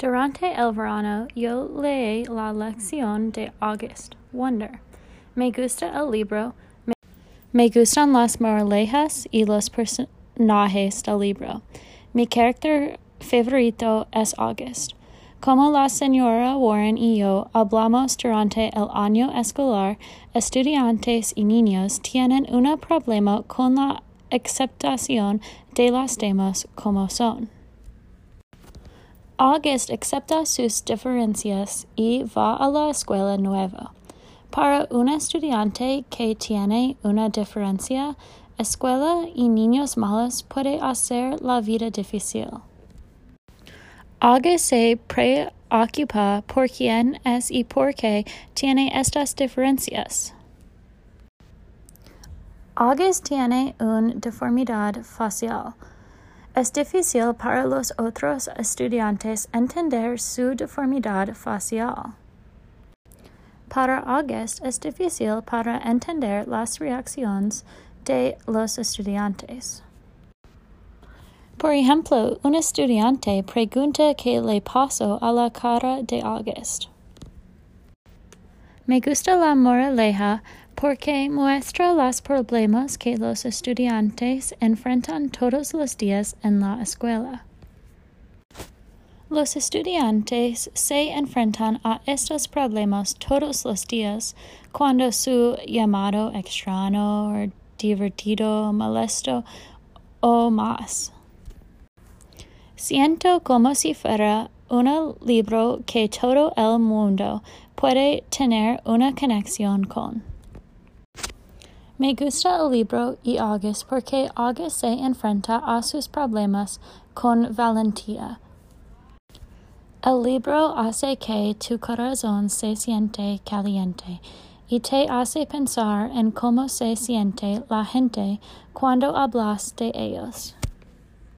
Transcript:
Durante el verano yo leí la lección de August, Wonder. Me gusta el libro. Me, gustan las moralejas y los personajes del libro. Mi carácter favorito es August. Como la señora Warren y yo hablamos durante el año escolar, estudiantes y niños tienen un problema con la aceptación de los temas como son. August acepta sus diferencias y va a la escuela nueva. Para un estudiante que tiene una diferencia, escuela y niños malos puede hacer la vida difícil. August se preocupa por quién es y por qué tiene estas diferencias. August tiene una deformidad facial. Es difícil para los otros estudiantes entender su deformidad facial. Para August es difícil para entender las reacciones de los estudiantes. Por ejemplo, un estudiante pregunta qué le pasó a la cara de August. Me gusta la moraleja porque muestra los problemas que los estudiantes enfrentan todos los días en la escuela. Los estudiantes se enfrentan a estos problemas todos los días cuando su llamado extraño divertido, molesto o más. Siento como si fuera un libro que todo el mundo puede tener una conexión con. Me gusta el libro y August porque August se enfrenta a sus problemas con valentía. El libro hace que tu corazón se siente caliente y te hace pensar en cómo se siente la gente cuando hablas de ellos.